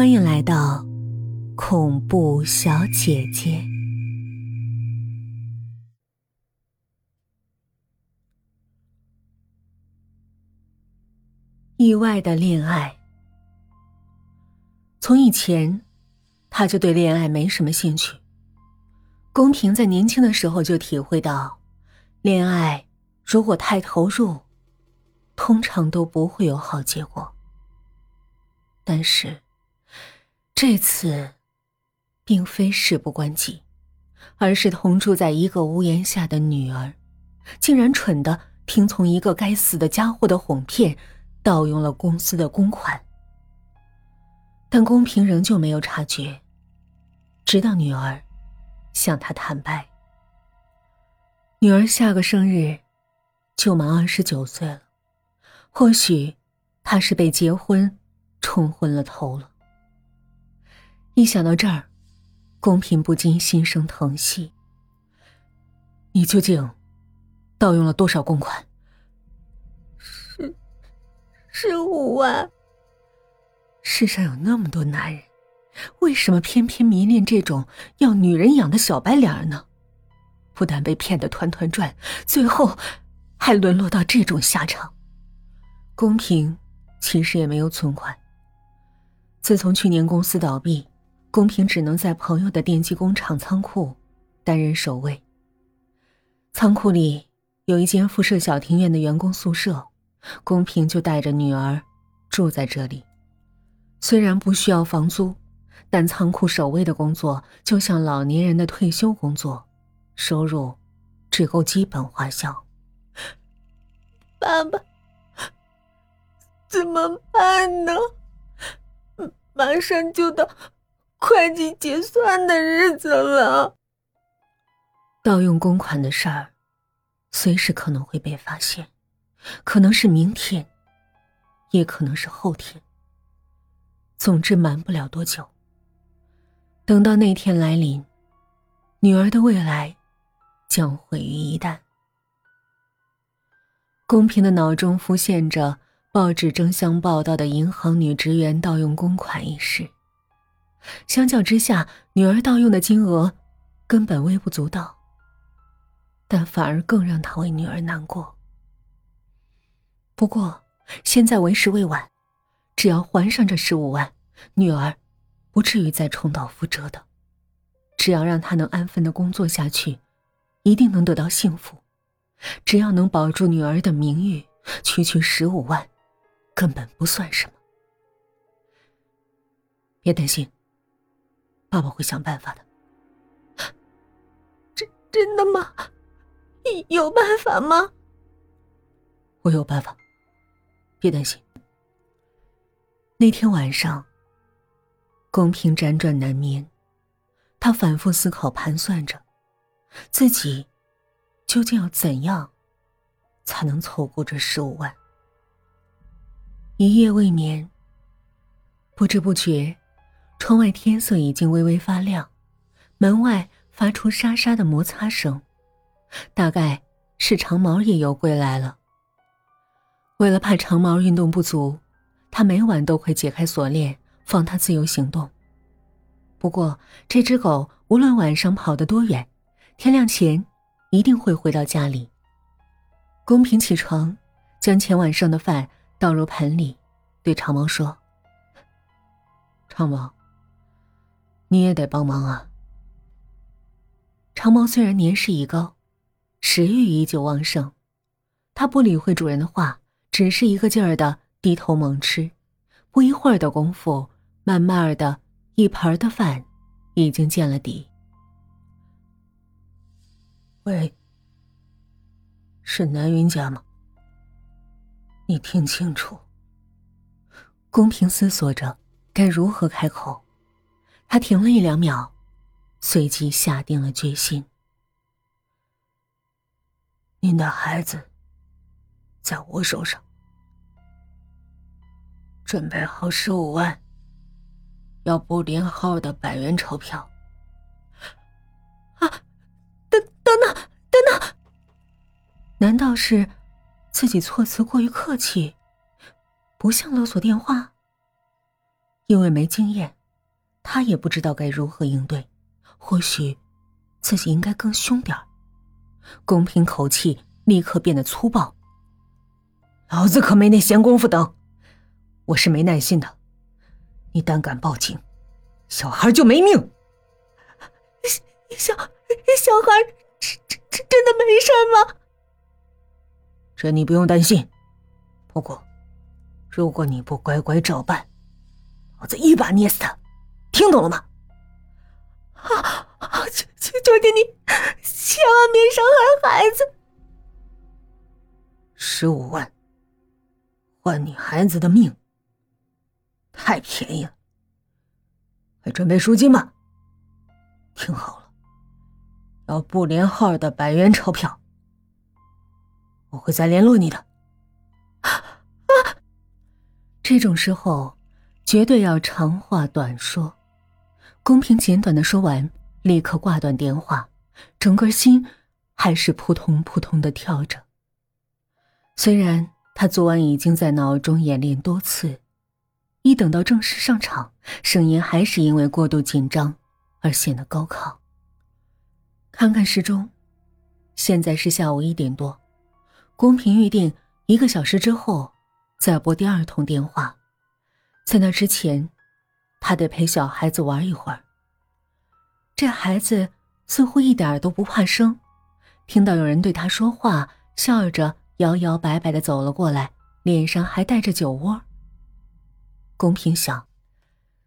欢迎来到恐怖小姐姐。意外的恋爱，从以前他就对恋爱没什么兴趣。宫平在年轻的时候就体会到，恋爱如果太投入，通常都不会有好结果。但是。这次，并非事不关己，而是同住在一个屋檐下的女儿，竟然蠢的听从一个该死的家伙的哄骗，盗用了公司的公款。但公平仍旧没有察觉，直到女儿向他坦白。女儿下个生日就满二十九岁了，或许她是被结婚冲昏了头了。一想到这儿，宫平不禁心生疼惜。你究竟盗用了多少公款？十十五万。世上有那么多男人，为什么偏偏迷恋这种要女人养的小白脸呢？不但被骗得团团转，最后还沦落到这种下场。宫平其实也没有存款。自从去年公司倒闭。公平只能在朋友的电机工厂仓库担任守卫。仓库里有一间附设小庭院的员工宿舍，公平就带着女儿住在这里。虽然不需要房租，但仓库守卫的工作就像老年人的退休工作，收入只够基本花销。爸爸，怎么办呢？马上就到。会计结算的日子了。盗用公款的事儿，随时可能会被发现，可能是明天，也可能是后天。总之，瞒不了多久。等到那天来临，女儿的未来将毁于一旦。公平的脑中浮现着报纸争相报道的银行女职员盗用公款一事。相较之下，女儿盗用的金额根本微不足道，但反而更让他为女儿难过。不过，现在为时未晚，只要还上这十五万，女儿不至于再重蹈覆辙的。只要让她能安分的工作下去，一定能得到幸福。只要能保住女儿的名誉，区区十五万，根本不算什么。别担心。爸爸会想办法的。真真的吗？有办法吗？我有办法，别担心。那天晚上，公平辗转难眠，他反复思考盘算着，自己究竟要怎样才能凑够这十五万。一夜未眠，不知不觉。窗外天色已经微微发亮，门外发出沙沙的摩擦声，大概是长毛也游归来了。为了怕长毛运动不足，他每晚都会解开锁链，放它自由行动。不过，这只狗无论晚上跑得多远，天亮前一定会回到家里。公平起床，将前晚剩的饭倒入盆里，对长毛说：“长毛。”你也得帮忙啊！长毛虽然年事已高，食欲依旧旺盛，他不理会主人的话，只是一个劲儿的低头猛吃。不一会儿的功夫，慢慢的一盆的饭已经见了底。喂，是南云家吗？你听清楚。公平思索着该如何开口。他停了一两秒，随即下定了决心。您的孩子在我手上，准备好十五万，要不连号的百元钞票。啊，等等等等等，难道是自己措辞过于客气，不像勒索电话？因为没经验，他也不知道该如何应对。或许，自己应该更凶点儿。公平口气立刻变得粗暴。老子可没那闲工夫等，我是没耐心的。你胆敢报警，小孩就没命。小小孩，这这这真的没事吗？这你不用担心。不过，如果你不乖乖照办，老子一把捏死他，听懂了吗？啊，求求求求你，千万别伤害孩子。十五万，换你孩子的命，太便宜了。快准备赎金吧。听好了，要不连号的百元钞票，我会再联络你的。这种时候，绝对要长话短说。公平简短的说完，立刻挂断电话，整个心还是扑通扑通的跳着。虽然他昨晚已经在脑中演练多次，一等到正式上场，声音还是因为过度紧张而显得高亢。看看时钟，现在是下午一点多，公平预定一个小时之后。再拨第二通电话，在那之前，他得陪小孩子玩一会儿。这孩子似乎一点都不怕生，听到有人对他说话，笑着摇摇摆摆的走了过来，脸上还带着酒窝。公平想，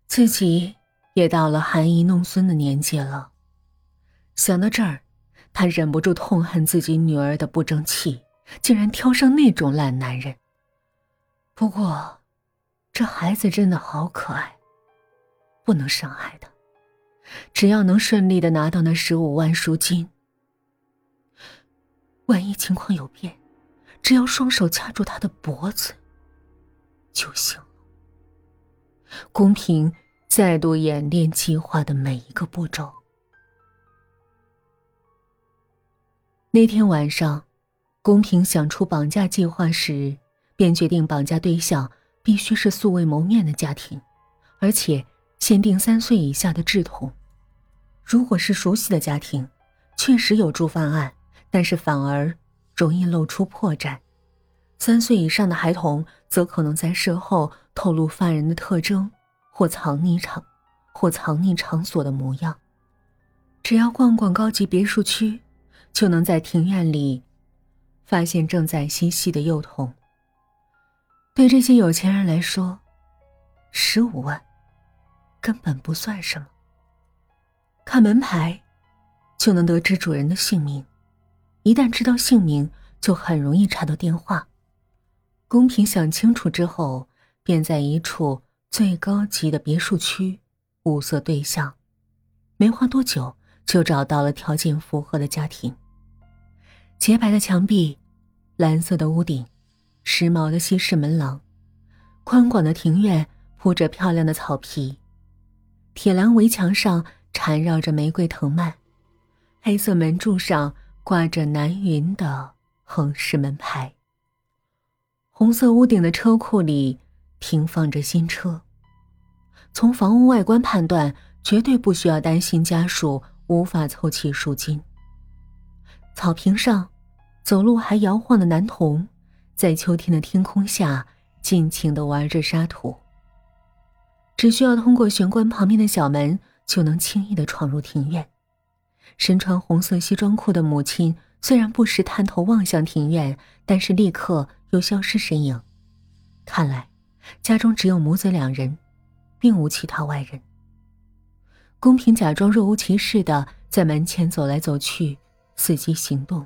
自己也到了含饴弄孙的年纪了。想到这儿，他忍不住痛恨自己女儿的不争气，竟然挑上那种烂男人。不过，这孩子真的好可爱，不能伤害他。只要能顺利的拿到那十五万赎金，万一情况有变，只要双手掐住他的脖子就行。公平再度演练计划的每一个步骤。那天晚上，公平想出绑架计划时。便决定绑架对象必须是素未谋面的家庭，而且限定三岁以下的稚童。如果是熟悉的家庭，确实有助犯案，但是反而容易露出破绽。三岁以上的孩童则可能在事后透露犯人的特征，或藏匿场，或藏匿场所的模样。只要逛逛高级别墅区，就能在庭院里发现正在嬉戏的幼童。对这些有钱人来说，十五万根本不算什么。看门牌就能得知主人的姓名，一旦知道姓名，就很容易查到电话。公平想清楚之后，便在一处最高级的别墅区物色对象，没花多久就找到了条件符合的家庭。洁白的墙壁，蓝色的屋顶。时髦的西式门廊，宽广的庭院铺着漂亮的草皮，铁栏围墙上缠绕着玫瑰藤蔓，黑色门柱上挂着南云的横式门牌。红色屋顶的车库里停放着新车。从房屋外观判断，绝对不需要担心家属无法凑齐赎金。草坪上，走路还摇晃的男童。在秋天的天空下，尽情的玩着沙土。只需要通过玄关旁边的小门，就能轻易的闯入庭院。身穿红色西装裤的母亲虽然不时探头望向庭院，但是立刻又消失身影。看来，家中只有母子两人，并无其他外人。公平假装若无其事的在门前走来走去，伺机行动。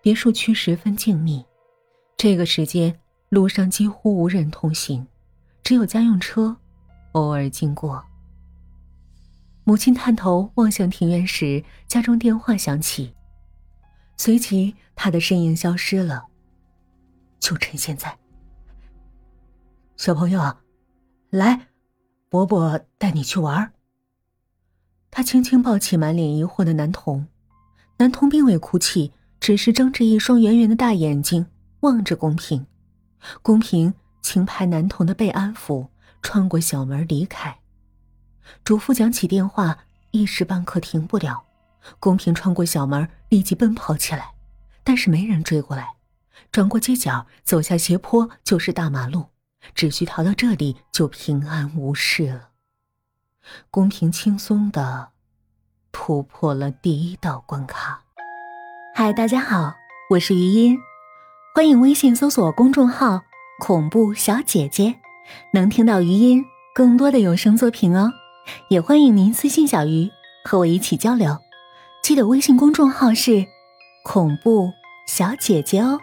别墅区十分静谧。这个时间，路上几乎无人通行，只有家用车偶尔经过。母亲探头望向庭院时，家中电话响起，随即他的身影消失了。就趁现在，小朋友，来，伯伯带你去玩。他轻轻抱起满脸疑惑的男童，男童并未哭泣，只是睁着一双圆圆的大眼睛。望着公平，公平轻拍男童的被，安抚，穿过小门离开。主妇讲起电话，一时半刻停不了。公平穿过小门，立即奔跑起来，但是没人追过来。转过街角，走下斜坡就是大马路，只需逃到这里就平安无事了。公平轻松的突破了第一道关卡。嗨，大家好，我是余音，欢迎微信搜索公众号“恐怖小姐姐”，能听到余音更多的有声作品哦。也欢迎您私信小鱼和我一起交流，记得微信公众号是“恐怖小姐姐”哦。